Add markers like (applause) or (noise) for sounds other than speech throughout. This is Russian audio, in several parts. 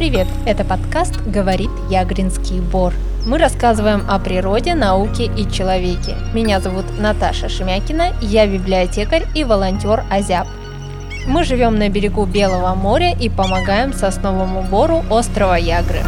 привет! Это подкаст «Говорит Ягринский Бор». Мы рассказываем о природе, науке и человеке. Меня зовут Наташа Шемякина, я библиотекарь и волонтер Азяб. Мы живем на берегу Белого моря и помогаем сосновому бору острова Ягры.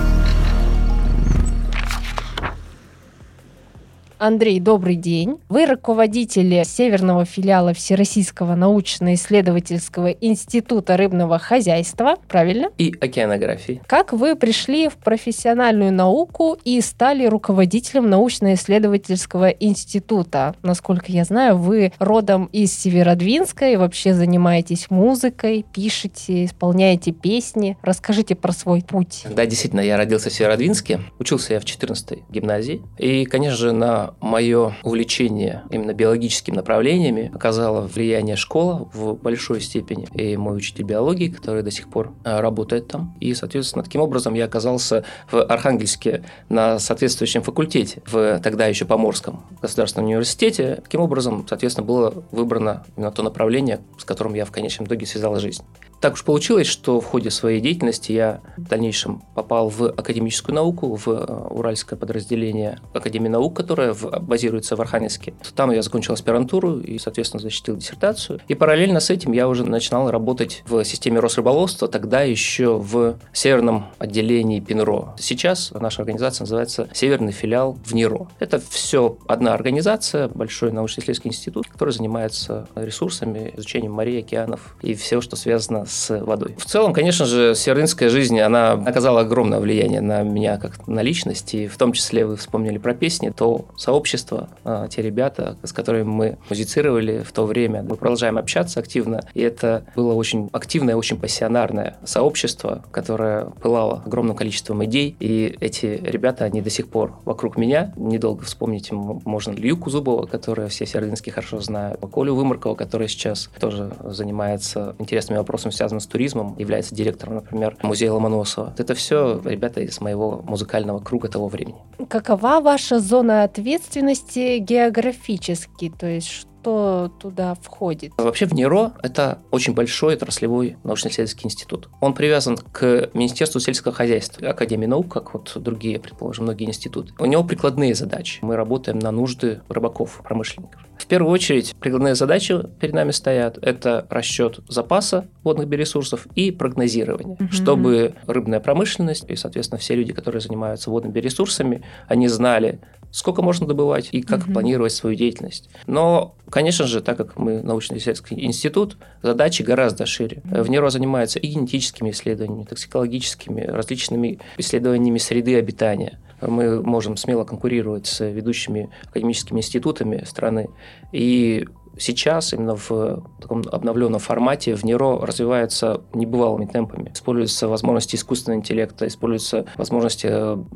Андрей, добрый день. Вы руководитель Северного филиала Всероссийского научно-исследовательского института рыбного хозяйства, правильно? И океанографии. Как вы пришли в профессиональную науку и стали руководителем научно-исследовательского института? Насколько я знаю, вы родом из Северодвинска и вообще занимаетесь музыкой, пишете, исполняете песни. Расскажите про свой путь. Да, действительно, я родился в Северодвинске, учился я в 14-й гимназии. И, конечно же, на мое увлечение именно биологическими направлениями оказало влияние школа в большой степени. И мой учитель биологии, который до сих пор э, работает там. И, соответственно, таким образом я оказался в Архангельске на соответствующем факультете, в тогда еще Поморском государственном университете. Таким образом, соответственно, было выбрано именно то направление, с которым я в конечном итоге связала жизнь. Так уж получилось, что в ходе своей деятельности я в дальнейшем попал в академическую науку, в э, уральское подразделение Академии наук, которое базируется в Архангельске. Там я закончил аспирантуру и, соответственно, защитил диссертацию. И параллельно с этим я уже начинал работать в системе Росрыболовства, тогда еще в северном отделении ПИНРО. Сейчас наша организация называется Северный филиал в НИРО. Это все одна организация, большой научно-исследовательский институт, который занимается ресурсами, изучением морей, океанов и всего, что связано с водой. В целом, конечно же, северинская жизнь, она оказала огромное влияние на меня как на личность, и в том числе вы вспомнили про песни, то сообщество, а, те ребята, с которыми мы музицировали в то время, мы продолжаем общаться активно, и это было очень активное, очень пассионарное сообщество, которое пылало огромным количеством идей, и эти ребята, они до сих пор вокруг меня. Недолго вспомнить можно Илью Кузубова, которого все севердинские хорошо знают, Колю Вымаркова, который сейчас тоже занимается интересными вопросами, связан с туризмом, является директором, например, музея Ломоносова. Это все ребята из моего музыкального круга того времени. Какова ваша зона ответственности географически? То есть что туда входит? Вообще в НИРО это очень большой отраслевой научно-исследовательский институт. Он привязан к Министерству сельского хозяйства, Академии наук, как вот другие, предположим, многие институты. У него прикладные задачи. Мы работаем на нужды рыбаков, промышленников. В первую очередь, прикладные задачи перед нами стоят. Это расчет запаса водных биоресурсов и прогнозирование, угу. чтобы рыбная промышленность и, соответственно, все люди, которые занимаются водными биоресурсами, они знали, сколько можно добывать и как угу. планировать свою деятельность. Но, конечно же, так как мы научно-исследовательский институт, задачи гораздо шире. В НИРО занимаются и генетическими исследованиями, токсикологическими, различными исследованиями среды обитания мы можем смело конкурировать с ведущими академическими институтами страны. И сейчас именно в таком обновленном формате в НИРО развивается небывалыми темпами. Используются возможности искусственного интеллекта, используются возможности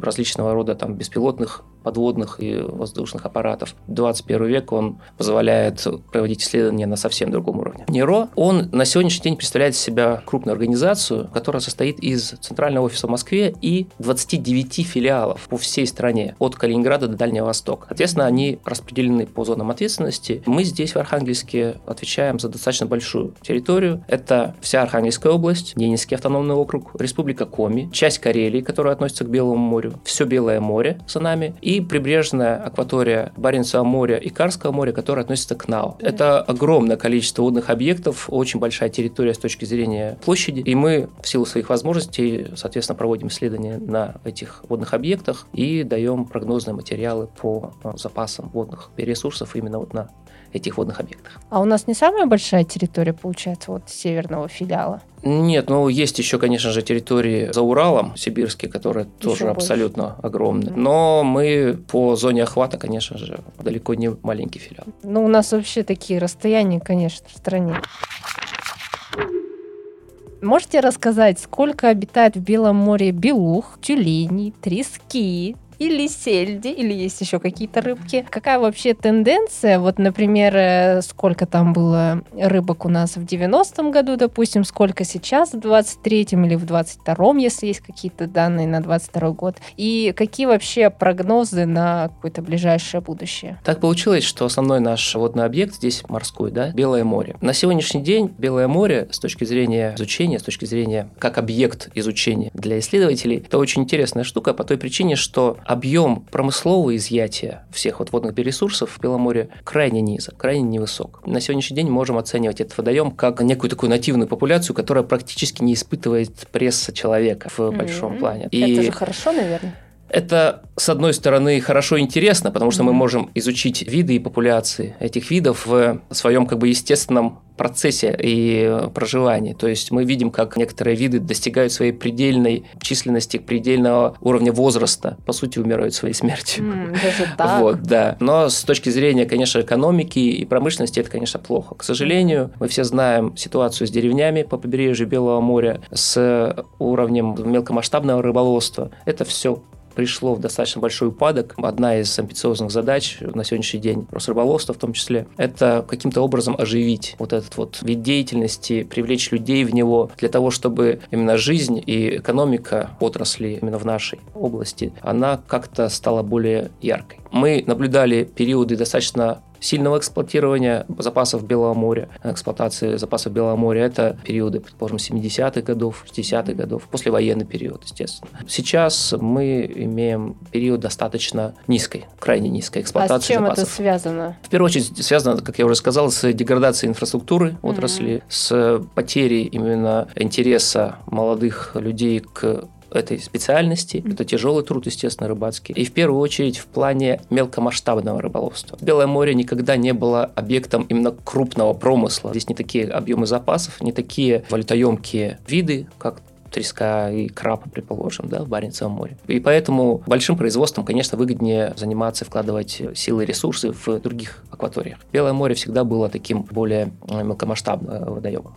различного рода там, беспилотных подводных и воздушных аппаратов. 21 век он позволяет проводить исследования на совсем другом уровне. НИРО, он на сегодняшний день представляет из себя крупную организацию, которая состоит из центрального офиса в Москве и 29 филиалов по всей стране, от Калининграда до Дальнего Востока. Соответственно, они распределены по зонам ответственности. Мы здесь, в Архангельске, отвечаем за достаточно большую территорию. Это вся Архангельская область, Ненецкий автономный округ, Республика Коми, часть Карелии, которая относится к Белому морю, все Белое море за нами, и прибрежная акватория Баренцева моря и Карского моря, которая относится к НАУ. Это огромное количество водных объектов, очень большая территория с точки зрения площади, и мы в силу своих возможностей, соответственно, проводим исследования на этих водных объектах и даем прогнозные материалы по запасам водных ресурсов именно вот на этих водных объектах. А у нас не самая большая территория, получается, вот северного филиала? Нет, ну есть еще, конечно же, территории за Уралом, сибирские, которые еще тоже больше. абсолютно огромные. Но мы по зоне охвата, конечно же, далеко не маленький филиал. Ну, у нас вообще такие расстояния, конечно, в стране. Можете рассказать, сколько обитает в Белом море белух, тюленей, трески, или сельди, или есть еще какие-то рыбки. Какая вообще тенденция? Вот, например, э, сколько там было рыбок у нас в 90-м году, допустим, сколько сейчас в 23-м или в 22-м, если есть какие-то данные на 22 год. И какие вообще прогнозы на какое-то ближайшее будущее? Так получилось, что основной наш водный объект здесь морской, да, Белое море. На сегодняшний день Белое море с точки зрения изучения, с точки зрения как объект изучения для исследователей, это очень интересная штука по той причине, что объем промыслового изъятия всех вот водных ресурсов в Белом море крайне низок, крайне невысок. На сегодняшний день можем оценивать этот водоем как некую такую нативную популяцию, которая практически не испытывает пресса человека в mm-hmm. большом плане. И это же хорошо, наверное. Это, с одной стороны, хорошо и интересно, потому что мы можем изучить виды и популяции этих видов в своем как бы естественном процессе и проживании. То есть мы видим, как некоторые виды достигают своей предельной численности, предельного уровня возраста, по сути, умирают своей смертью. Mm, даже (laughs) так? Вот, да. Но с точки зрения, конечно, экономики и промышленности это, конечно, плохо. К сожалению, мы все знаем ситуацию с деревнями по побережью Белого моря, с уровнем мелкомасштабного рыболовства. Это все пришло в достаточно большой упадок. Одна из амбициозных задач на сегодняшний день, Росрыболовства в том числе, это каким-то образом оживить вот этот вот вид деятельности, привлечь людей в него для того, чтобы именно жизнь и экономика отрасли именно в нашей области, она как-то стала более яркой. Мы наблюдали периоды достаточно сильного эксплуатирования запасов Белого моря, эксплуатации запасов Белого моря. Это периоды, предположим, 70-х годов, 60-х годов, послевоенный период, естественно. Сейчас мы имеем период достаточно низкой, крайне низкой эксплуатации а с чем запасов. это связано? В первую очередь связано, как я уже сказал, с деградацией инфраструктуры отрасли, mm-hmm. с потерей именно интереса молодых людей к этой специальности. Это тяжелый труд, естественно, рыбацкий. И в первую очередь в плане мелкомасштабного рыболовства. Белое море никогда не было объектом именно крупного промысла. Здесь не такие объемы запасов, не такие валютоемкие виды, как треска и краб, предположим, да, в Баренцевом море. И поэтому большим производством, конечно, выгоднее заниматься, вкладывать силы и ресурсы в других акваториях. Белое море всегда было таким более мелкомасштабным водоемом.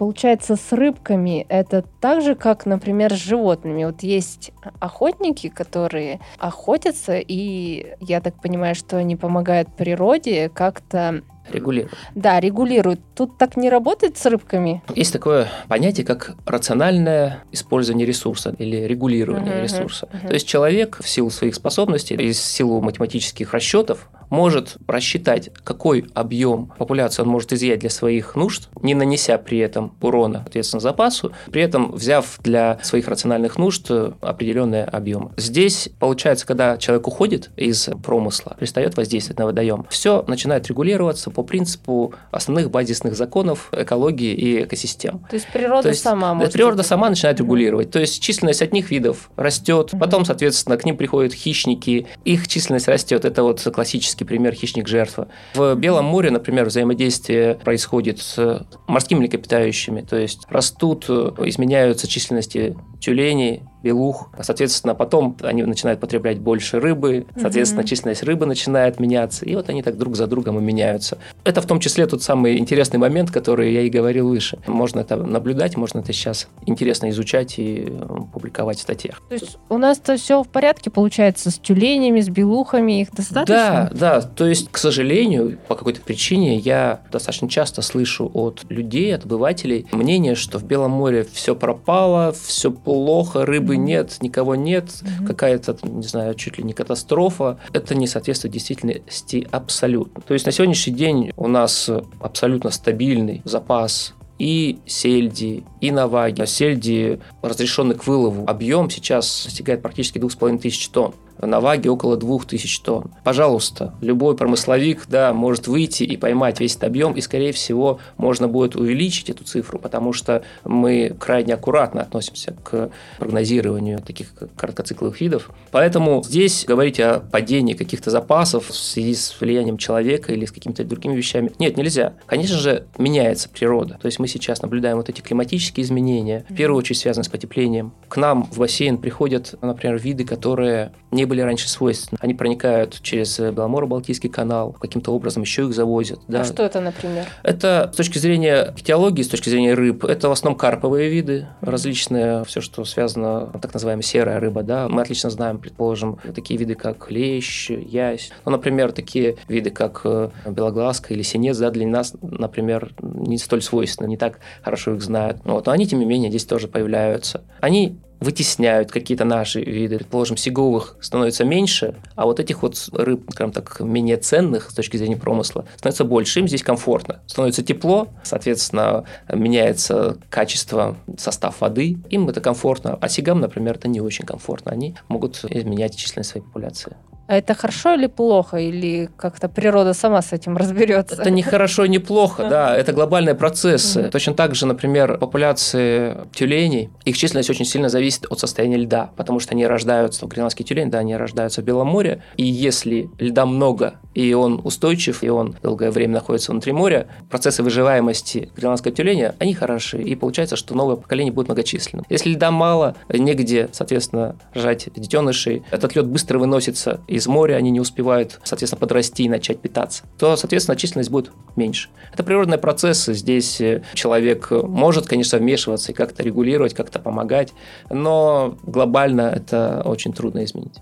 Получается, с рыбками это так же, как, например, с животными. Вот есть охотники, которые охотятся, и я так понимаю, что они помогают природе как-то регулируют. Да, регулируют. Тут так не работает с рыбками? Есть такое понятие, как рациональное использование ресурса или регулирование uh-huh, ресурса. Uh-huh. То есть человек в силу своих способностей, в силу математических расчетов может рассчитать, какой объем популяции он может изъять для своих нужд, не нанеся при этом урона, соответственно, запасу, при этом взяв для своих рациональных нужд определенные объемы. Здесь, получается, когда человек уходит из промысла, перестает воздействовать на водоем, все начинает регулироваться по принципу основных базисных законов экологии и экосистем. То есть природа То есть, сама может... Природа сама начинает регулировать. То есть численность одних видов растет, потом, соответственно, к ним приходят хищники, их численность растет. Это вот классический классический пример хищник-жертва. В Белом море, например, взаимодействие происходит с морскими млекопитающими, то есть растут, э, изменяются численности тюленей, белух. Соответственно, потом они начинают потреблять больше рыбы, соответственно, mm-hmm. численность рыбы начинает меняться, и вот они так друг за другом и меняются. Это в том числе тот самый интересный момент, который я и говорил выше. Можно это наблюдать, можно это сейчас интересно изучать и э, публиковать в статьях. То есть у нас-то все в порядке получается с тюленями, с белухами, их достаточно? Да, да. То есть, к сожалению, по какой-то причине я достаточно часто слышу от людей, от обывателей мнение, что в Белом море все пропало, все плохо, рыбы рыбы нет, никого нет, mm-hmm. какая-то, не знаю, чуть ли не катастрофа. Это не соответствует действительности абсолютно. То есть на сегодняшний день у нас абсолютно стабильный запас и сельди, и наваги. Сельди, разрешенный к вылову, объем сейчас достигает практически 2500 тонн на ваге около 2000 тонн. Пожалуйста, любой промысловик да, может выйти и поймать весь этот объем, и, скорее всего, можно будет увеличить эту цифру, потому что мы крайне аккуратно относимся к прогнозированию таких короткоцикловых видов. Поэтому здесь говорить о падении каких-то запасов в связи с влиянием человека или с какими-то другими вещами, нет, нельзя. Конечно же, меняется природа. То есть мы сейчас наблюдаем вот эти климатические изменения, в первую очередь связанные с потеплением. К нам в бассейн приходят, например, виды, которые не были раньше свойственны. Они проникают через Беломоро-Балтийский канал, каким-то образом еще их завозят. Да. А что это, например? Это с точки зрения фитиологии, с точки зрения рыб, это в основном карповые виды, различные, все, что связано, так называемая серая рыба, да. Мы отлично знаем, предположим, такие виды, как лещ, ясь. Ну, например, такие виды, как э, белоглазка или синец, да, для нас, например, не столь свойственны, не так хорошо их знают. Вот. Но они, тем не менее, здесь тоже появляются. Они вытесняют какие-то наши виды. Предположим, сиговых становится меньше, а вот этих вот рыб, скажем так, менее ценных с точки зрения промысла, становится больше. Им здесь комфортно. Становится тепло, соответственно, меняется качество, состав воды. Им это комфортно. А сигам, например, это не очень комфортно. Они могут изменять численность своей популяции. А это хорошо или плохо? Или как-то природа сама с этим разберется? Это не хорошо, не плохо, да. Это глобальные процессы. Точно так же, например, популяции тюленей, их численность очень сильно зависит от состояния льда, потому что они рождаются, гренландские тюлени, да, они рождаются в Белом море, и если льда много, и он устойчив, и он долгое время находится внутри моря, процессы выживаемости гренландского тюленя, они хороши, и получается, что новое поколение будет многочисленным. Если льда мало, негде, соответственно, рожать детенышей, этот лед быстро выносится из из моря, они не успевают, соответственно, подрасти и начать питаться, то, соответственно, численность будет меньше. Это природные процессы. Здесь э, человек может, конечно, вмешиваться и как-то регулировать, как-то помогать, но глобально это очень трудно изменить.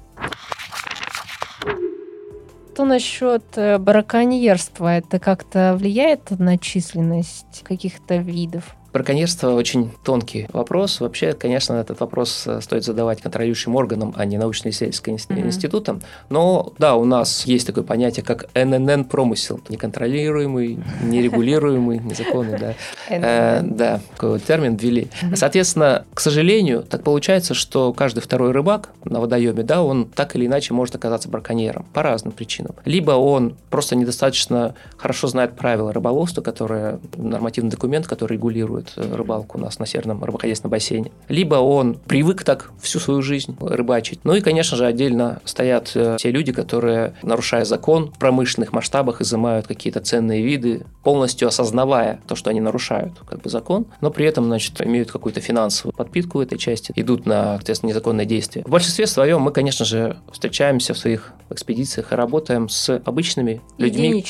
Что насчет э, браконьерства? Это как-то влияет на численность каких-то видов? Браконьерство очень тонкий вопрос. Вообще, конечно, этот вопрос э, стоит задавать контролирующим органам, а не научно-исследовательским mm-hmm. институтам. Но да, у нас есть такое понятие, как ННН промысел. Неконтролируемый, нерегулируемый, (laughs) незаконный, да. Э, да, такой вот термин ввели. Соответственно, к сожалению, так получается, что каждый второй рыбак на водоеме, да, он так или иначе может оказаться браконьером по разным причинам. Либо он просто недостаточно хорошо знает правила рыболовства, которые нормативный документ, который регулирует э, рыбалку у нас на Северном рыбохозяйственном бассейне. Либо он привык так всю свою жизнь рыбачить. Ну и, конечно же, отдельно стоят э, те люди, которые, нарушая закон, в промышленных масштабах изымают какие-то ценные виды, полностью осознавая то, что они нарушают как бы закон, но при этом, значит, имеют какую-то финансовую подпитку в этой части, идут на, соответственно, незаконные действия. В большинстве своем мы, конечно же, встречаемся в своих экспедициях и работаем с обычными людьми.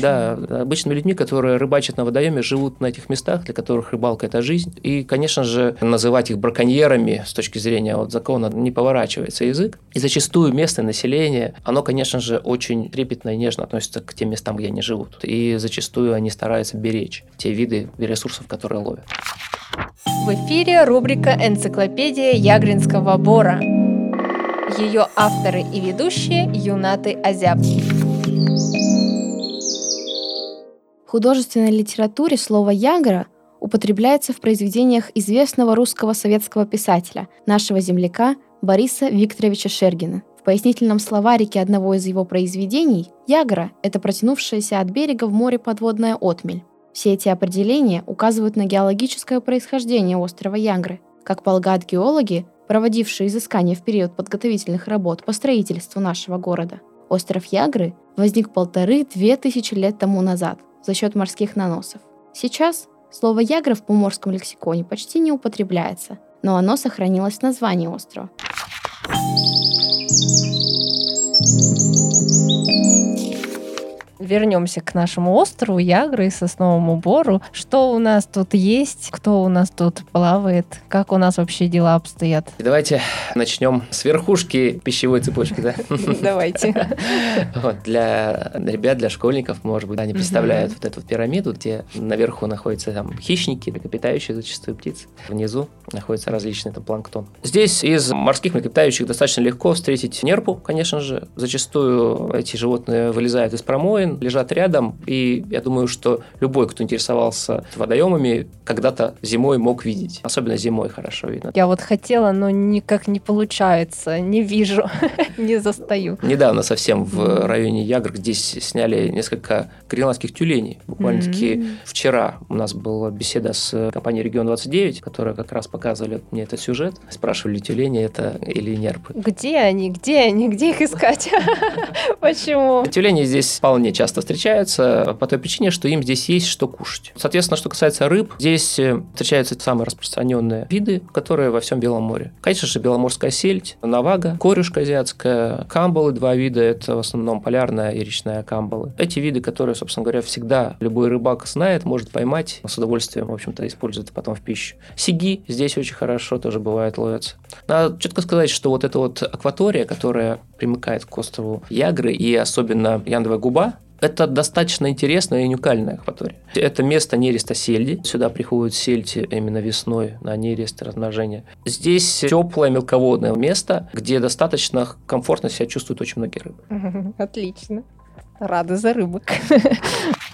Да, обычными людьми, которые рыбачат на водоеме, живут на этих местах, для которых которых рыбалка – это жизнь. И, конечно же, называть их браконьерами с точки зрения вот закона не поворачивается язык. И зачастую местное население, оно, конечно же, очень трепетно и нежно относится к тем местам, где они живут. И зачастую они стараются беречь те виды ресурсов, которые ловят. В эфире рубрика «Энциклопедия Ягринского бора». Ее авторы и ведущие Юнаты Азяб. В художественной литературе слово «ягра» употребляется в произведениях известного русского советского писателя, нашего земляка Бориса Викторовича Шергина. В пояснительном словарике одного из его произведений «Ягра» — это протянувшаяся от берега в море подводная отмель. Все эти определения указывают на геологическое происхождение острова Ягры. Как полагают геологи, проводившие изыскания в период подготовительных работ по строительству нашего города, остров Ягры возник полторы-две тысячи лет тому назад за счет морских наносов. Сейчас Слово «ягра» в поморском лексиконе почти не употребляется, но оно сохранилось в названии острова. Вернемся к нашему острову Ягры и Сосновому Бору. Что у нас тут есть? Кто у нас тут плавает? Как у нас вообще дела обстоят? Давайте начнем с верхушки пищевой цепочки, да? (laughs) Давайте. Вот, для ребят, для школьников, может быть, они представляют вот эту пирамиду, где наверху находятся там хищники, млекопитающие зачастую птицы. Внизу находится различный там планктон. Здесь из морских млекопитающих достаточно легко встретить нерпу, конечно же. Зачастую эти животные вылезают из промоин, лежат рядом, и я думаю, что любой, кто интересовался водоемами, когда-то зимой мог видеть. Особенно зимой хорошо видно. Я вот хотела, но никак не получается, не вижу, (laughs) не застаю. Недавно совсем в районе Ягр здесь сняли несколько гренландских тюленей. Буквально-таки вчера у нас была беседа с компанией «Регион-29», которая как раз показывали мне этот сюжет. Спрашивали, тюлени это или нерпы. Где они? Где они? Где их искать? (laughs) Почему? Тюлени здесь вполне часто встречаются по той причине, что им здесь есть что кушать. Соответственно, что касается рыб, здесь э, встречаются самые распространенные виды, которые во всем Белом море. Конечно же, беломорская сельдь, навага, корюшка азиатская, камбалы, два вида, это в основном полярная и речная камбалы. Эти виды, которые, собственно говоря, всегда любой рыбак знает, может поймать, с удовольствием, в общем-то, использует потом в пищу. Сиги здесь очень хорошо тоже бывает ловятся. Надо четко сказать, что вот эта вот акватория, которая примыкает к острову Ягры и особенно Яндовая губа, это достаточно интересная и уникальная акватория. Это место нереста сельди. Сюда приходят сельди именно весной на нерест размножения. Здесь теплое мелководное место, где достаточно комфортно себя чувствуют очень многие рыбы. (laughs) Отлично. Рада за рыбок. (laughs)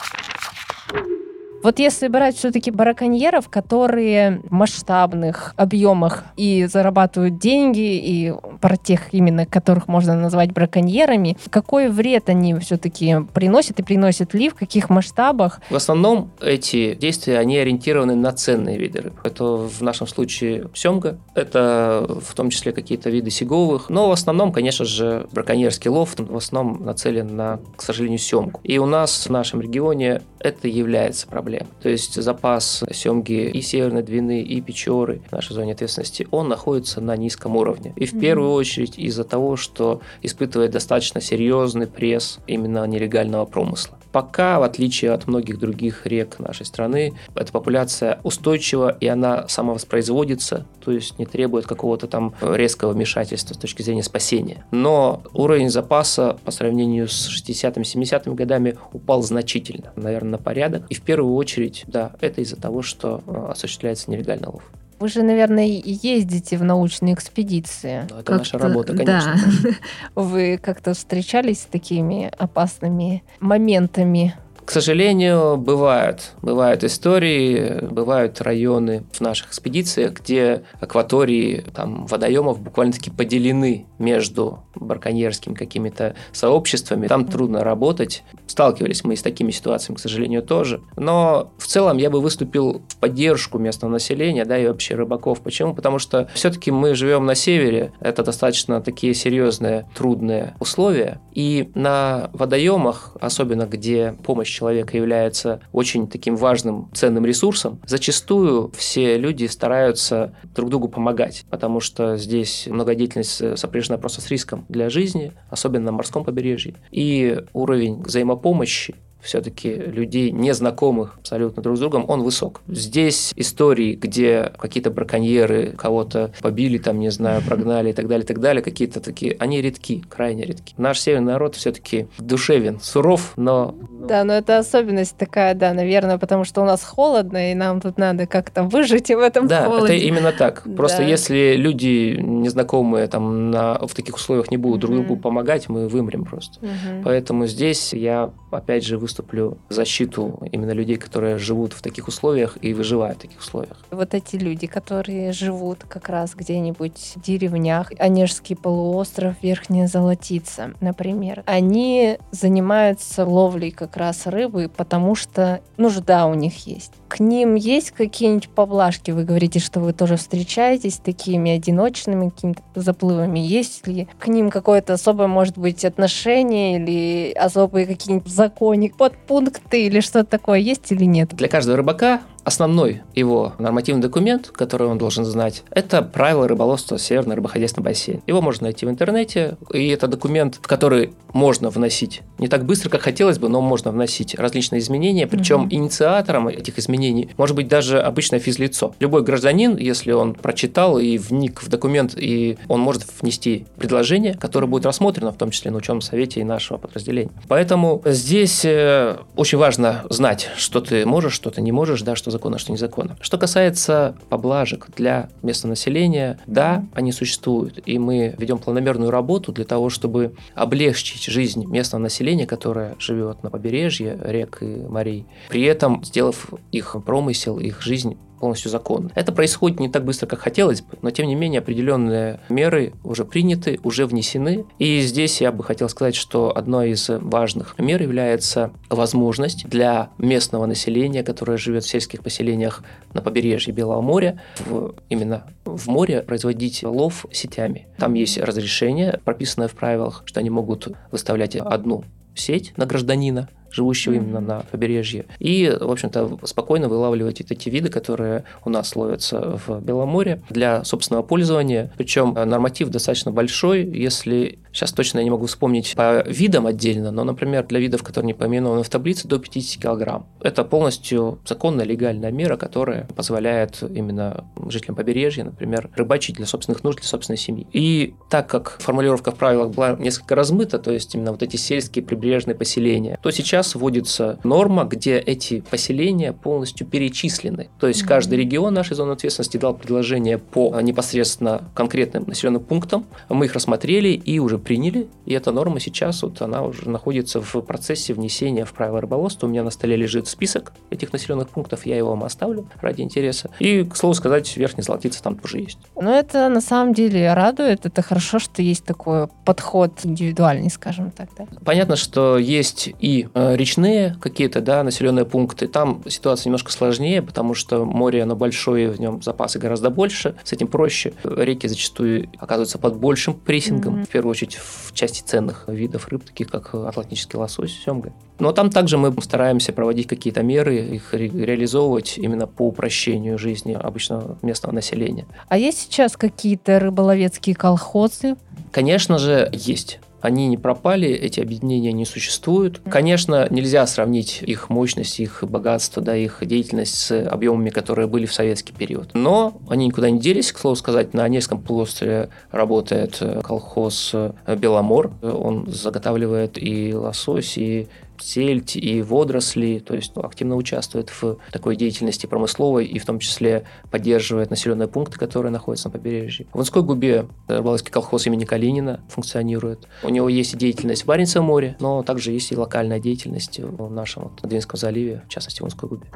Вот если брать все-таки браконьеров, которые в масштабных объемах и зарабатывают деньги, и про тех именно, которых можно назвать браконьерами, какой вред они все-таки приносят и приносят ли, в каких масштабах? В основном эти действия, они ориентированы на ценные виды рыб. Это в нашем случае семга, это в том числе какие-то виды сиговых, но в основном, конечно же, браконьерский лов в основном нацелен на, к сожалению, семгу. И у нас в нашем регионе это является проблемой проблем. То есть запас семги и Северной Двины, и Печоры в нашей зоне ответственности, он находится на низком уровне. И в mm-hmm. первую очередь из-за того, что испытывает достаточно серьезный пресс именно нелегального промысла. Пока, в отличие от многих других рек нашей страны, эта популяция устойчива и она самовоспроизводится, то есть не требует какого-то там резкого вмешательства с точки зрения спасения. Но уровень запаса по сравнению с 60-70-ми годами упал значительно, наверное, на порядок. И в первую очередь, да, это из-за того, что э, осуществляется нелегальный лов. Вы же, наверное, ездите в научные экспедиции. Ну, это наша работа, конечно. (laughs) Да. Вы как-то встречались с такими опасными моментами к сожалению, бывают. Бывают истории, бывают районы в наших экспедициях, где акватории там, водоемов буквально-таки поделены между браконьерскими какими-то сообществами. Там трудно работать. Сталкивались мы с такими ситуациями, к сожалению, тоже. Но в целом я бы выступил в поддержку местного населения, да, и вообще рыбаков. Почему? Потому что все-таки мы живем на севере. Это достаточно такие серьезные, трудные условия. И на водоемах, особенно где помощь человека является очень таким важным, ценным ресурсом, зачастую все люди стараются друг другу помогать, потому что здесь многодеятельность сопряжена просто с риском для жизни, особенно на морском побережье. И уровень взаимопомощи все-таки людей, незнакомых абсолютно друг с другом, он высок. Здесь истории, где какие-то браконьеры кого-то побили, там, не знаю, прогнали и так далее, и так далее, какие-то такие, они редки, крайне редки. Наш северный народ все-таки душевен, суров, но... Да, но это особенность такая, да, наверное, потому что у нас холодно, и нам тут надо как-то выжить в этом да, холоде. Да, это именно так. (laughs) Просто да. если люди незнакомые там на, в таких условиях не будут друг другу помогать, мы вымрем просто. Угу. Поэтому здесь я, опять же, выступлю в защиту именно людей, которые живут в таких условиях и выживают в таких условиях. Вот эти люди, которые живут как раз где-нибудь в деревнях, Онежский полуостров, Верхняя Золотица, например, они занимаются ловлей как раз рыбы, потому что нужда у них есть. К ним есть какие-нибудь поблажки? Вы говорите, что вы тоже встречаетесь с такими одиночными какими-то заплывами. Есть ли к ним какое-то особое, может быть, отношение или особые какие-нибудь законы, подпункты или что-то такое есть или нет? Для каждого рыбака Основной его нормативный документ, который он должен знать, это правила рыболовства Северного рыбоходяйственного бассейна. Его можно найти в интернете, и это документ, в который можно вносить не так быстро, как хотелось бы, но можно вносить различные изменения, причем угу. инициатором этих изменений может быть даже обычное физлицо. Любой гражданин, если он прочитал и вник в документ, и он может внести предложение, которое будет рассмотрено, в том числе на ученом совете и нашего подразделения. Поэтому здесь э, очень важно знать, что ты можешь, что ты не можешь, да, что законно, что незаконно. Что касается поблажек для местного населения, да, они существуют, и мы ведем планомерную работу для того, чтобы облегчить жизнь местного населения, которое живет на побережье рек и морей, при этом сделав их промысел, их жизнь полностью законно. Это происходит не так быстро, как хотелось бы, но тем не менее определенные меры уже приняты, уже внесены. И здесь я бы хотел сказать, что одной из важных мер является возможность для местного населения, которое живет в сельских поселениях на побережье Белого моря, в, именно в море производить лов сетями. Там есть разрешение, прописанное в правилах, что они могут выставлять одну сеть на гражданина, живущего именно на побережье. И, в общем-то, спокойно вылавливать эти виды, которые у нас ловятся в Беломоре для собственного пользования. Причем норматив достаточно большой, если Сейчас точно я не могу вспомнить по видам отдельно, но, например, для видов, которые не поименованы в таблице, до 50 килограмм. Это полностью законная легальная мера, которая позволяет именно жителям побережья, например, рыбачить для собственных нужд, для собственной семьи. И так как формулировка в правилах была несколько размыта, то есть именно вот эти сельские прибрежные поселения, то сейчас вводится норма, где эти поселения полностью перечислены. То есть каждый регион нашей зоны ответственности дал предложение по непосредственно конкретным населенным пунктам. Мы их рассмотрели и уже приняли, и эта норма сейчас, вот она уже находится в процессе внесения в правила рыболовства. У меня на столе лежит список этих населенных пунктов, я его вам оставлю ради интереса. И, к слову сказать, верхний золотица там тоже есть. Ну, это на самом деле радует, это хорошо, что есть такой подход индивидуальный, скажем так, да? Понятно, что есть и э, речные какие-то, да, населенные пункты, там ситуация немножко сложнее, потому что море, оно большое, в нем запасы гораздо больше, с этим проще. Реки зачастую оказываются под большим прессингом, mm-hmm. в первую очередь в части ценных видов рыб, таких как атлантический лосось, семга. Но там также мы стараемся проводить какие-то меры, их ре- реализовывать именно по упрощению жизни обычного местного населения. А есть сейчас какие-то рыболовецкие колхозы? Конечно же, есть они не пропали, эти объединения не существуют. Конечно, нельзя сравнить их мощность, их богатство, да, их деятельность с объемами, которые были в советский период. Но они никуда не делись, к слову сказать, на Онежском полуострове работает э, колхоз э, «Беломор». Он заготавливает и лосось, и сельдь и водоросли, то есть ну, активно участвует в такой деятельности промысловой и в том числе поддерживает населенные пункты, которые находятся на побережье. В Инской губе Рыболовский колхоз имени Калинина функционирует. У него есть и деятельность в Баренцевом море, но также есть и локальная деятельность в нашем вот, Двинском заливе, в частности в Инской губе.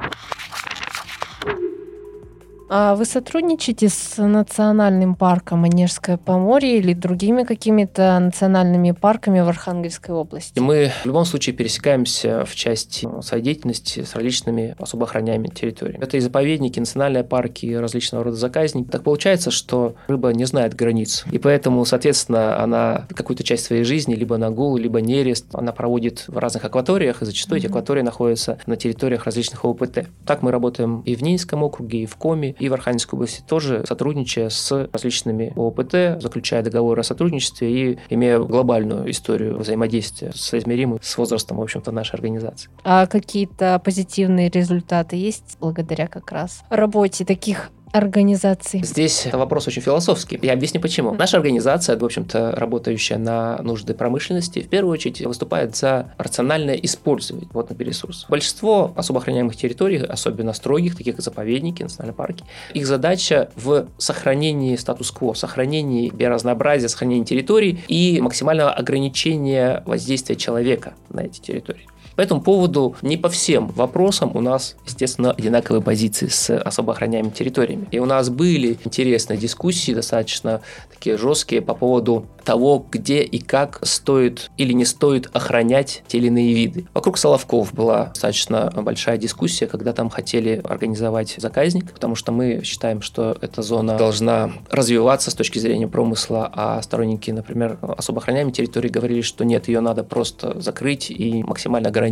А вы сотрудничаете с национальным парком Онежское Поморье или другими какими-то национальными парками в Архангельской области? Мы в любом случае пересекаемся в части своей деятельности с различными особо охраняемыми территориями. Это и заповедники, национальные парки, различного рода заказники. Так получается, что рыба не знает границ. И поэтому, соответственно, она какую-то часть своей жизни, либо на гул, либо нерест, она проводит в разных акваториях, и зачастую mm-hmm. эти акватории находятся на территориях различных ОПТ. Так мы работаем и в Нинском округе, и в Коми, и в Архангельской области тоже сотрудничая с различными ОПТ, заключая договоры о сотрудничестве и имея глобальную историю взаимодействия соизмеримую с возрастом, в общем-то, нашей организации. А какие-то позитивные результаты есть благодаря как раз работе таких организаций? Здесь вопрос очень философский. Я объясню почему. Наша организация, в общем-то, работающая на нужды промышленности, в первую очередь выступает за рациональное использование водных ресурсов. Большинство особо охраняемых территорий, особенно строгих, таких как заповедники, национальные парки, их задача в сохранении статус-кво, сохранении биоразнообразия, сохранении территорий и максимального ограничения воздействия человека на эти территории. По этому поводу не по всем вопросам у нас, естественно, одинаковые позиции с особо охраняемыми территориями. И у нас были интересные дискуссии, достаточно такие жесткие по поводу того, где и как стоит или не стоит охранять те или иные виды. Вокруг Соловков была достаточно большая дискуссия, когда там хотели организовать заказник, потому что мы считаем, что эта зона должна развиваться с точки зрения промысла, а сторонники, например, особо охраняемой территории говорили, что нет, ее надо просто закрыть и максимально ограничить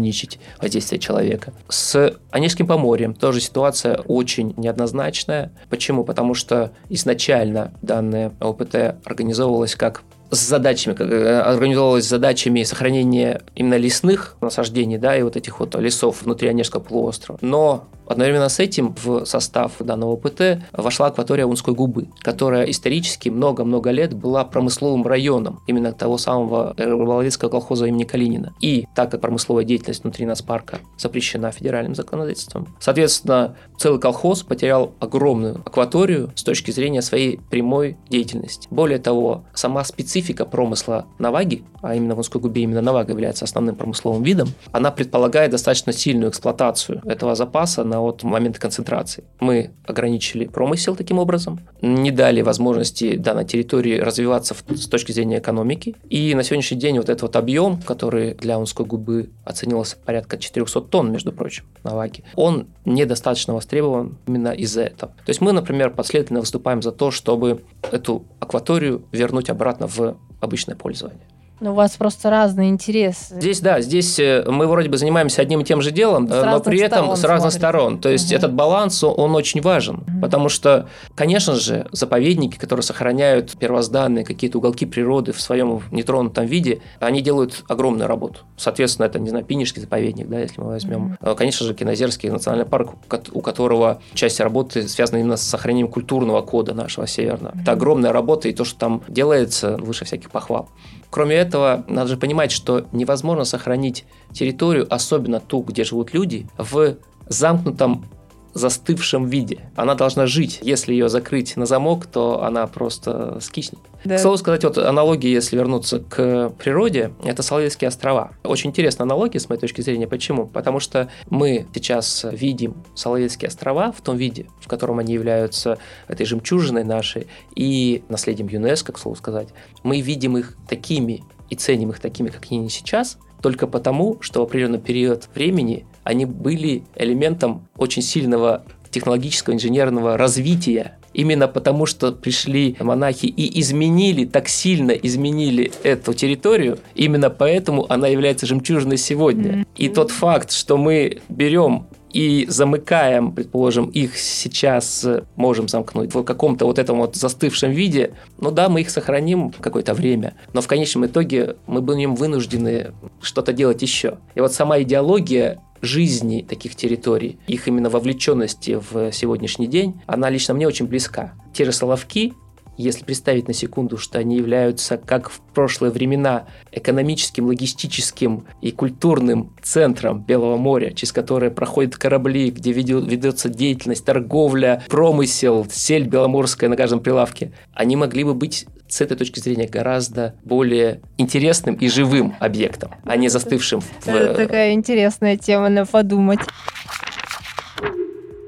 воздействие человека. С Онежским поморьем тоже ситуация очень неоднозначная. Почему? Потому что изначально данное ОПТ организовывалось как с задачами, как э, организовывалась с задачами сохранения именно лесных насаждений, да, и вот этих вот лесов внутри Онежского полуострова. Но Одновременно с этим в состав данного ПТ вошла акватория Унской губы, которая исторически много-много лет была промысловым районом именно того самого рыболовецкого колхоза имени Калинина. И так как промысловая деятельность внутри нас парка запрещена федеральным законодательством, соответственно, целый колхоз потерял огромную акваторию с точки зрения своей прямой деятельности. Более того, сама специфика промысла наваги, а именно в Унской губе именно навага является основным промысловым видом, она предполагает достаточно сильную эксплуатацию этого запаса на от момента концентрации. Мы ограничили промысел таким образом, не дали возможности данной территории развиваться с точки зрения экономики. И на сегодняшний день вот этот вот объем, который для Унской губы оценивался порядка 400 тонн, между прочим, на ваге, он недостаточно востребован именно из-за этого. То есть мы, например, последовательно выступаем за то, чтобы эту акваторию вернуть обратно в обычное пользование. Ну, у вас просто разные интересы. Здесь, да, здесь э, мы вроде бы занимаемся одним и тем же делом, с но при этом с разных смотрите. сторон. То есть угу. этот баланс, он очень важен, угу. потому что, конечно же, заповедники, которые сохраняют первозданные какие-то уголки природы в своем нетронутом виде, они делают огромную работу. Соответственно, это, не знаю, Пинежский заповедник, да, если мы возьмем. Угу. Конечно же, Кинозерский национальный парк, у которого часть работы связана именно с сохранением культурного кода нашего северного. Угу. Это огромная работа, и то, что там делается, выше всяких похвал. Кроме этого, надо же понимать, что невозможно сохранить территорию, особенно ту, где живут люди, в замкнутом застывшем виде. Она должна жить. Если ее закрыть на замок, то она просто скиснет. Да. К слову сказать, вот аналогия, если вернуться к природе, это Соловецкие острова. Очень интересная аналогия, с моей точки зрения. Почему? Потому что мы сейчас видим Соловецкие острова в том виде, в котором они являются этой жемчужиной нашей и наследием ЮНЕСКО, к слову сказать. Мы видим их такими и ценим их такими, как они сейчас, только потому, что в определенный период времени они были элементом очень сильного технологического инженерного развития именно потому, что пришли монахи и изменили, так сильно изменили эту территорию, именно поэтому она является жемчужиной сегодня. И тот факт, что мы берем и замыкаем, предположим, их сейчас можем замкнуть в каком-то вот этом вот застывшем виде, ну да, мы их сохраним какое-то время, но в конечном итоге мы будем вынуждены что-то делать еще. И вот сама идеология жизни таких территорий, их именно вовлеченности в сегодняшний день, она лично мне очень близка. Те же Соловки, если представить на секунду, что они являются, как в прошлые времена, экономическим, логистическим и культурным центром Белого моря, через которое проходят корабли, где ведется деятельность, торговля, промысел, сель беломорская на каждом прилавке, они могли бы быть с этой точки зрения гораздо более интересным и живым объектом, а не застывшим. В... Это такая интересная тема на подумать.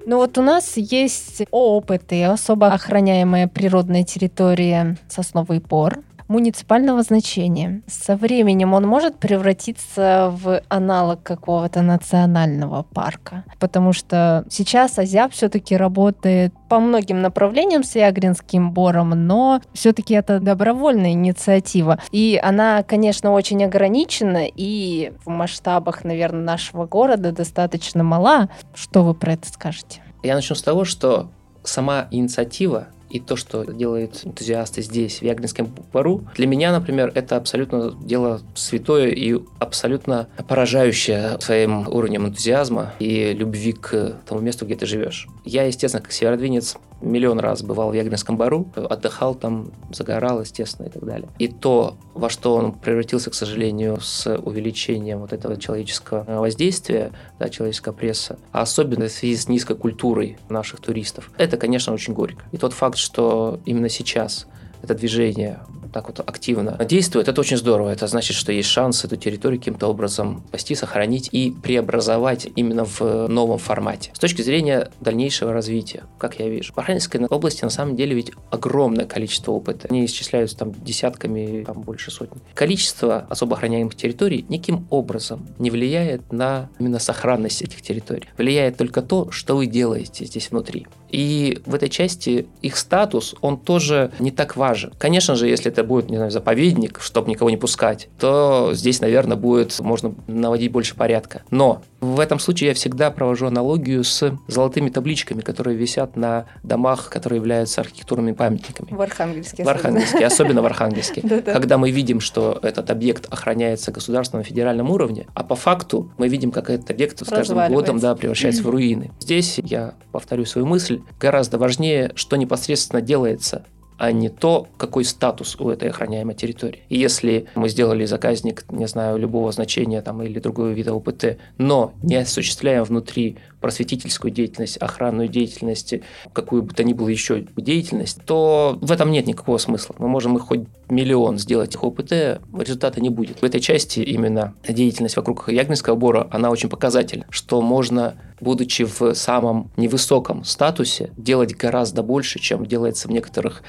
Ну вот у нас есть опыт и особо охраняемая природная территория Сосновый Пор муниципального значения. Со временем он может превратиться в аналог какого-то национального парка, потому что сейчас Азиап все-таки работает по многим направлениям с Ягринским бором, но все-таки это добровольная инициатива. И она, конечно, очень ограничена и в масштабах, наверное, нашего города достаточно мала. Что вы про это скажете? Я начну с того, что сама инициатива и то, что делают энтузиасты здесь, в Ягринском пару, для меня, например, это абсолютно дело святое и абсолютно поражающее своим уровнем энтузиазма и любви к тому месту, где ты живешь. Я, естественно, как северодвинец, миллион раз бывал в Ягринском бару, отдыхал там, загорал, естественно, и так далее. И то, во что он превратился, к сожалению, с увеличением вот этого человеческого воздействия, да, человеческого пресса, а особенно в связи с низкой культурой наших туристов, это, конечно, очень горько. И тот факт, что именно сейчас это движение так вот активно действует, это очень здорово. Это значит, что есть шанс эту территорию каким-то образом спасти, сохранить и преобразовать именно в новом формате. С точки зрения дальнейшего развития, как я вижу. В Архангельской области на самом деле ведь огромное количество опыта. Они исчисляются там десятками, там больше сотни. Количество особо охраняемых территорий никаким образом не влияет на именно сохранность этих территорий. Влияет только то, что вы делаете здесь внутри. И в этой части их статус, он тоже не так важен. Конечно же, если это будет, не знаю, заповедник, чтобы никого не пускать, то здесь, наверное, будет, можно наводить больше порядка. Но в этом случае я всегда провожу аналогию с золотыми табличками, которые висят на домах, которые являются архитектурными памятниками. В Архангельске. В Архангельске, особенно в Архангельске. (laughs) Когда мы видим, что этот объект охраняется государственном федеральном уровне, а по факту мы видим, как этот объект с каждым годом да, превращается в (clears throat) руины. Здесь я повторю свою мысль, гораздо важнее, что непосредственно делается а не то, какой статус у этой охраняемой территории. И если мы сделали заказник, не знаю, любого значения там, или другого вида ОПТ, но не осуществляем внутри просветительскую деятельность, охранную деятельность, какую бы то ни было еще деятельность, то в этом нет никакого смысла. Мы можем их хоть миллион сделать их ОПТ, результата не будет. В этой части именно деятельность вокруг Ягнинского бора, она очень показательна, что можно будучи в самом невысоком статусе, делать гораздо больше, чем делается в некоторых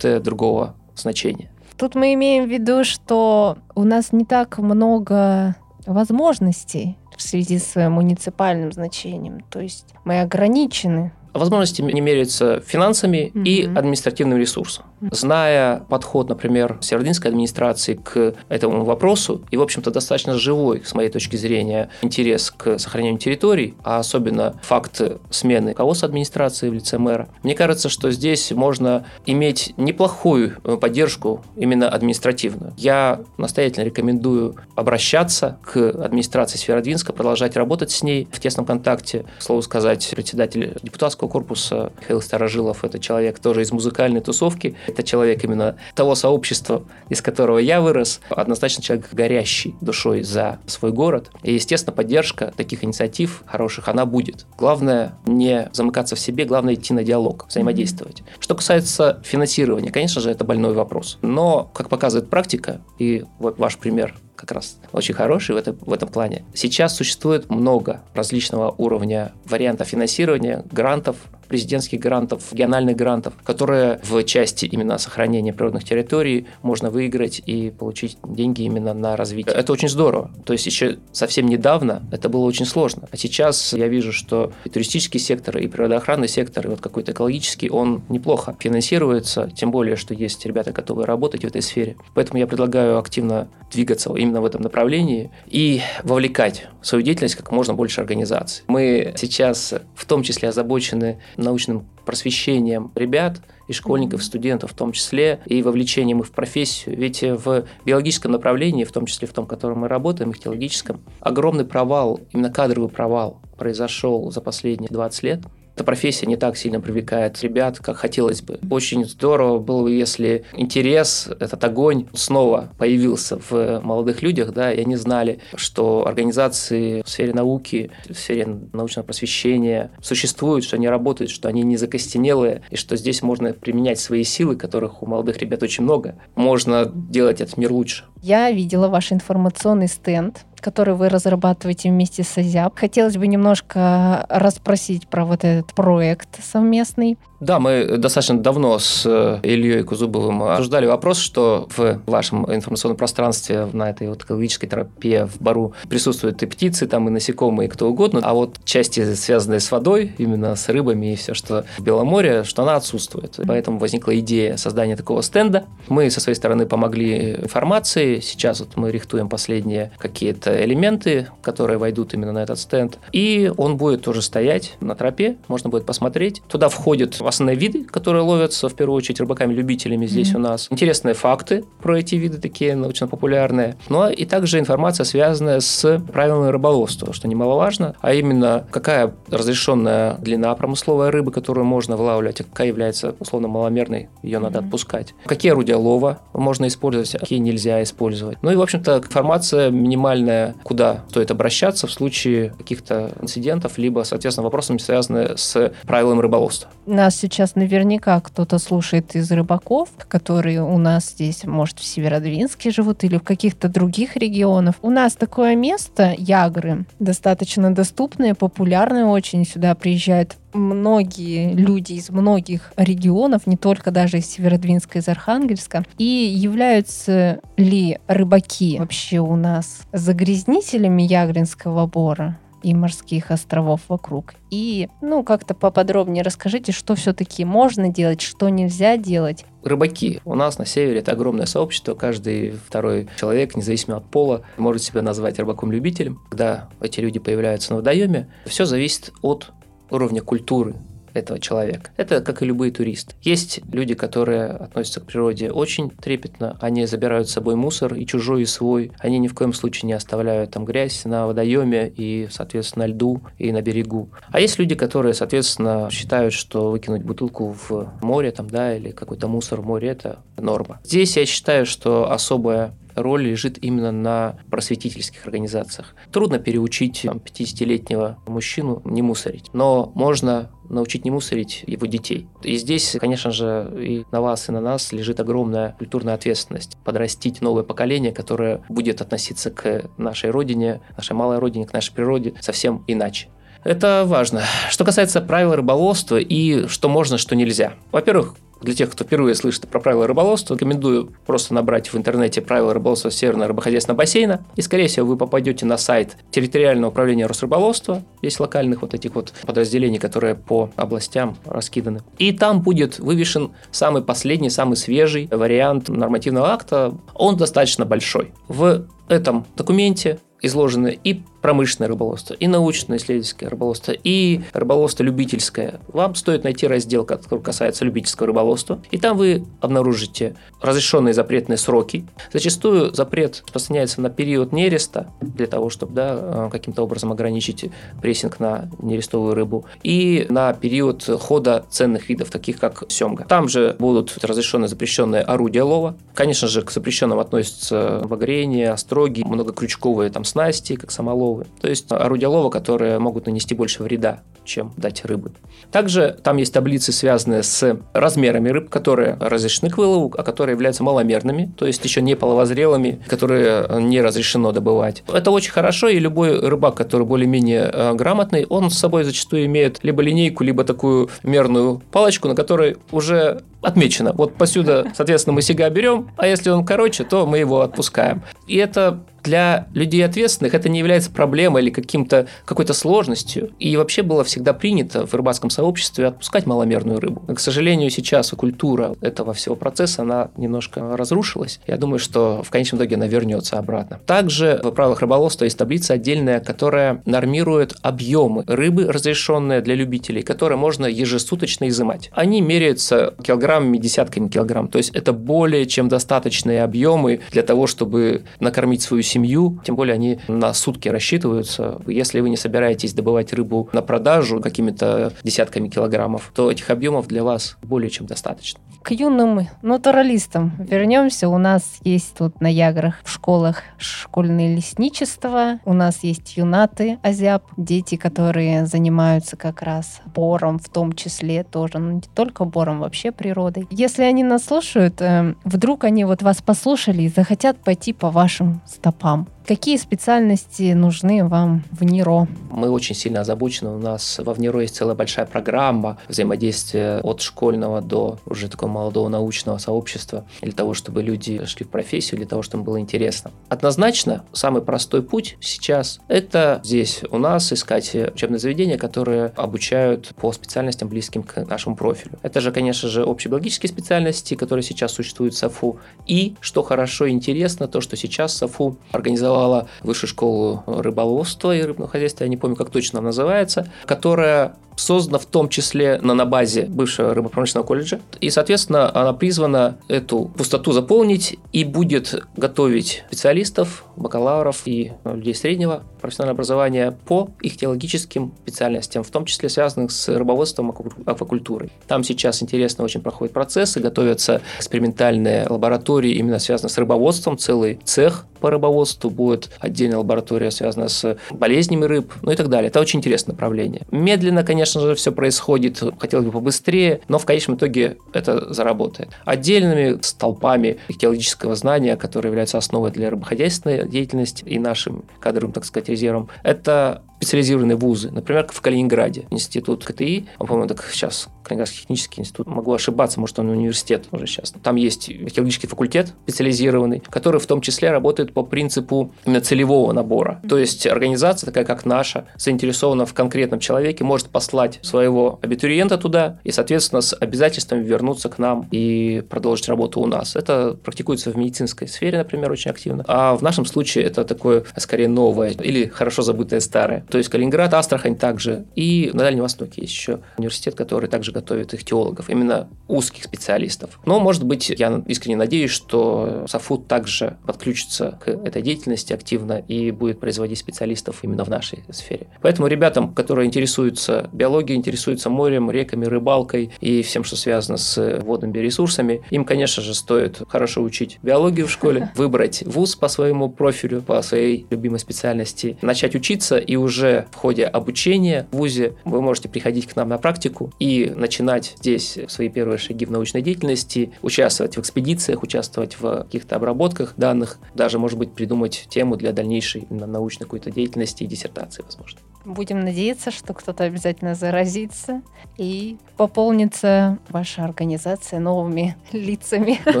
другого значения. Тут мы имеем в виду, что у нас не так много возможностей в связи с муниципальным значением. То есть мы ограничены. Возможности не меряются финансами угу. и административным ресурсом. Зная подход, например, Северодвинской администрации к этому вопросу, и, в общем-то, достаточно живой, с моей точки зрения, интерес к сохранению территорий, а особенно факт смены руководства администрации в лице мэра, мне кажется, что здесь можно иметь неплохую поддержку именно административную. Я настоятельно рекомендую обращаться к администрации Северодвинска, продолжать работать с ней в тесном контакте. К слову сказать, председатель депутатского корпуса Михаил Старожилов – это человек тоже из музыкальной тусовки. Это человек именно того сообщества, из которого я вырос. Однозначно человек горящий душой за свой город. И, естественно, поддержка таких инициатив хороших, она будет. Главное не замыкаться в себе, главное идти на диалог, взаимодействовать. Что касается финансирования, конечно же, это больной вопрос. Но, как показывает практика, и ваш пример как раз очень хороший в этом, в этом плане. Сейчас существует много различного уровня вариантов финансирования, грантов, президентских грантов, региональных грантов, которые в части именно сохранения природных территорий можно выиграть и получить деньги именно на развитие. Это очень здорово. То есть еще совсем недавно это было очень сложно. А сейчас я вижу, что и туристический сектор, и природоохранный сектор, и вот какой-то экологический, он неплохо финансируется, тем более, что есть ребята, готовые работать в этой сфере. Поэтому я предлагаю активно двигаться именно в этом направлении и вовлекать в свою деятельность как можно больше организаций. Мы сейчас в том числе озабочены научным просвещением ребят и школьников, студентов в том числе, и вовлечением их в профессию. Ведь в биологическом направлении, в том числе в том, в котором мы работаем, их теологическом, огромный провал, именно кадровый провал произошел за последние 20 лет – эта профессия не так сильно привлекает ребят, как хотелось бы. Очень здорово было бы, если интерес, этот огонь снова появился в молодых людях, да, и они знали, что организации в сфере науки, в сфере научного просвещения существуют, что они работают, что они не закостенелые, и что здесь можно применять свои силы, которых у молодых ребят очень много. Можно делать этот мир лучше. Я видела ваш информационный стенд который вы разрабатываете вместе с Азиап. Хотелось бы немножко расспросить про вот этот проект совместный. Да, мы достаточно давно с э, Ильей Кузубовым обсуждали вопрос, что в вашем информационном пространстве на этой вот экологической тропе в Бару присутствуют и птицы, там и насекомые, и кто угодно, а вот части, связанные с водой, именно с рыбами и все, что в Белом море, что она отсутствует. Поэтому возникла идея создания такого стенда. Мы со своей стороны помогли информации. Сейчас вот мы рихтуем последние какие-то элементы, которые войдут именно на этот стенд. И он будет тоже стоять на тропе, можно будет посмотреть. Туда входит основные виды, которые ловятся в первую очередь рыбаками-любителями здесь mm-hmm. у нас. Интересные факты про эти виды, такие научно-популярные. Ну и также информация, связанная с правилами рыболовства, что немаловажно, а именно какая разрешенная длина промысловой рыбы, которую можно вылавливать, а какая является условно маломерной, ее надо mm-hmm. отпускать. Какие орудия лова можно использовать, а какие нельзя использовать. Ну и, в общем-то, информация минимальная, куда стоит обращаться в случае каких-то инцидентов, либо, соответственно, вопросами, связанные с правилами рыболовства. Нас сейчас наверняка кто-то слушает из рыбаков, которые у нас здесь, может, в Северодвинске живут или в каких-то других регионах. У нас такое место, Ягры, достаточно доступное, популярное очень. Сюда приезжают многие люди из многих регионов, не только даже из Северодвинска, из Архангельска. И являются ли рыбаки вообще у нас загрязнителями Ягринского бора? И морских островов вокруг. И, ну, как-то поподробнее расскажите, что все-таки можно делать, что нельзя делать. Рыбаки. У нас на севере это огромное сообщество. Каждый второй человек, независимо от пола, может себя назвать рыбаком-любителем. Когда эти люди появляются на водоеме, все зависит от уровня культуры этого человека. Это как и любые туристы. Есть люди, которые относятся к природе очень трепетно, они забирают с собой мусор и чужой, и свой. Они ни в коем случае не оставляют там грязь на водоеме и, соответственно, на льду и на берегу. А есть люди, которые, соответственно, считают, что выкинуть бутылку в море там, да, или какой-то мусор в море – это норма. Здесь я считаю, что особая роль лежит именно на просветительских организациях. Трудно переучить 50-летнего мужчину не мусорить, но можно научить не мусорить его детей. И здесь, конечно же, и на вас, и на нас лежит огромная культурная ответственность. Подрастить новое поколение, которое будет относиться к нашей родине, нашей малой родине, к нашей природе совсем иначе. Это важно. Что касается правил рыболовства и что можно, что нельзя. Во-первых, Для тех, кто впервые слышит про правила рыболовства, рекомендую просто набрать в интернете правила рыболовства Северного рыбохозяйственного бассейна, и, скорее всего, вы попадете на сайт территориального управления Росрыболовства, есть локальных вот этих вот подразделений, которые по областям раскиданы. И там будет вывешен самый последний, самый свежий вариант нормативного акта. Он достаточно большой. В этом документе изложены и промышленное рыболовство, и научно-исследовательское рыболовство, и рыболовство любительское. Вам стоит найти раздел, который касается любительского рыболовства, и там вы обнаружите разрешенные запретные сроки. Зачастую запрет распространяется на период нереста, для того, чтобы да, э, каким-то образом ограничить прессинг на нерестовую рыбу, и на период хода ценных видов, таких как семга. Там же будут разрешенные запрещенные орудия лова. Конечно же, к запрещенным относятся багрение, остроги, многокрючковые там снасти, как самолов, ловы. То есть орудия лова, которые могут нанести больше вреда, чем дать рыбы. Также там есть таблицы, связанные с размерами рыб, которые разрешены к вылову, а которые являются маломерными, то есть еще не половозрелыми, которые не разрешено добывать. Это очень хорошо, и любой рыбак, который более-менее э, грамотный, он с собой зачастую имеет либо линейку, либо такую мерную палочку, на которой уже отмечено. Вот посюда, соответственно, мы сега берем, а если он короче, то мы его отпускаем. И это для людей ответственных это не является проблемой или каким-то, какой-то сложностью. И вообще было всегда принято в рыбацком сообществе отпускать маломерную рыбу. к сожалению, сейчас культура этого всего процесса, она немножко разрушилась. Я думаю, что в конечном итоге она вернется обратно. Также в правилах рыболовства есть таблица отдельная, которая нормирует объемы рыбы, разрешенные для любителей, которые можно ежесуточно изымать. Они меряются килограммами, десятками килограмм. То есть это более чем достаточные объемы для того, чтобы накормить свою семью, тем более они на сутки рассчитываются. Если вы не собираетесь добывать рыбу на продажу какими-то десятками килограммов, то этих объемов для вас более чем достаточно. К юным натуралистам вернемся. У нас есть тут на Яграх в школах школьное лесничество, у нас есть юнаты Азиап, дети, которые занимаются как раз бором, в том числе тоже, ну не только бором, вообще природой. Если они нас слушают, э, вдруг они вот вас послушали и захотят пойти по вашим стопам. Какие специальности нужны вам в НИРО? Мы очень сильно озабочены. У нас во ВНИРО есть целая большая программа взаимодействия от школьного до уже такого молодого научного сообщества для того, чтобы люди шли в профессию, для того, чтобы им было интересно. Однозначно, самый простой путь сейчас – это здесь у нас искать учебные заведения, которые обучают по специальностям, близким к нашему профилю. Это же, конечно же, общебиологические специальности, которые сейчас существуют в САФУ. И, что хорошо и интересно, то, что сейчас САФУ организовал организовала высшую школу рыболовства и рыбного хозяйства, я не помню, как точно она называется, которая создана в том числе на, на базе бывшего рыбопромышленного колледжа. И, соответственно, она призвана эту пустоту заполнить и будет готовить специалистов, бакалавров и людей среднего профессионального образования по их теологическим специальностям, в том числе связанных с рыбоводством, аквакультурой. Там сейчас интересно очень проходят процессы, готовятся экспериментальные лаборатории, именно связанные с рыбоводством, целый цех по рыбоводству, будет отдельная лаборатория, связанная с болезнями рыб, ну и так далее. Это очень интересное направление. Медленно, конечно, же, все происходит, хотелось бы побыстрее, но в конечном итоге это заработает. Отдельными столпами теологического знания, которые являются основой для рыбохозяйственной деятельности и нашим кадровым, так сказать, резервом, это специализированные вузы. Например, в Калининграде институт КТИ, по-моему, так сейчас Калининградский технический институт, могу ошибаться, может, он университет уже сейчас. Там есть теологический факультет специализированный, который в том числе работает по принципу целевого набора. То есть организация такая, как наша, заинтересована в конкретном человеке, может послать своего абитуриента туда и, соответственно, с обязательством вернуться к нам и продолжить работу у нас. Это практикуется в медицинской сфере, например, очень активно. А в нашем случае это такое, скорее, новое или хорошо забытое старое. То есть Калининград, Астрахань также. И на Дальнем Востоке есть еще университет, который также готовит их теологов, именно узких специалистов. Но, может быть, я искренне надеюсь, что Сафуд также подключится к этой деятельности активно и будет производить специалистов именно в нашей сфере. Поэтому ребятам, которые интересуются биологией, интересуются морем, реками, рыбалкой и всем, что связано с водными ресурсами, им, конечно же, стоит хорошо учить биологию в школе, (laughs) выбрать вуз по своему профилю, по своей любимой специальности, начать учиться и уже уже в ходе обучения в ВУЗе вы можете приходить к нам на практику и начинать здесь свои первые шаги в научной деятельности, участвовать в экспедициях, участвовать в каких-то обработках данных, даже, может быть, придумать тему для дальнейшей научной какой-то деятельности и диссертации, возможно. Будем надеяться, что кто-то обязательно заразится и пополнится ваша организация новыми (laughs) лицами. Мы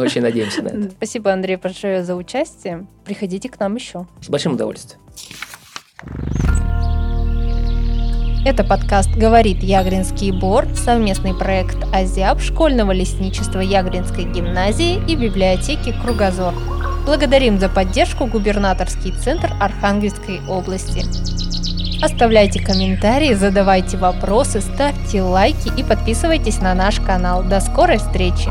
очень надеемся на это. (laughs) Спасибо, Андрей, большое за участие. Приходите к нам еще. С большим удовольствием. Это подкаст «Говорит Ягринский бор», совместный проект «Азиаб» школьного лесничества Ягринской гимназии и библиотеки «Кругозор». Благодарим за поддержку губернаторский центр Архангельской области. Оставляйте комментарии, задавайте вопросы, ставьте лайки и подписывайтесь на наш канал. До скорой встречи!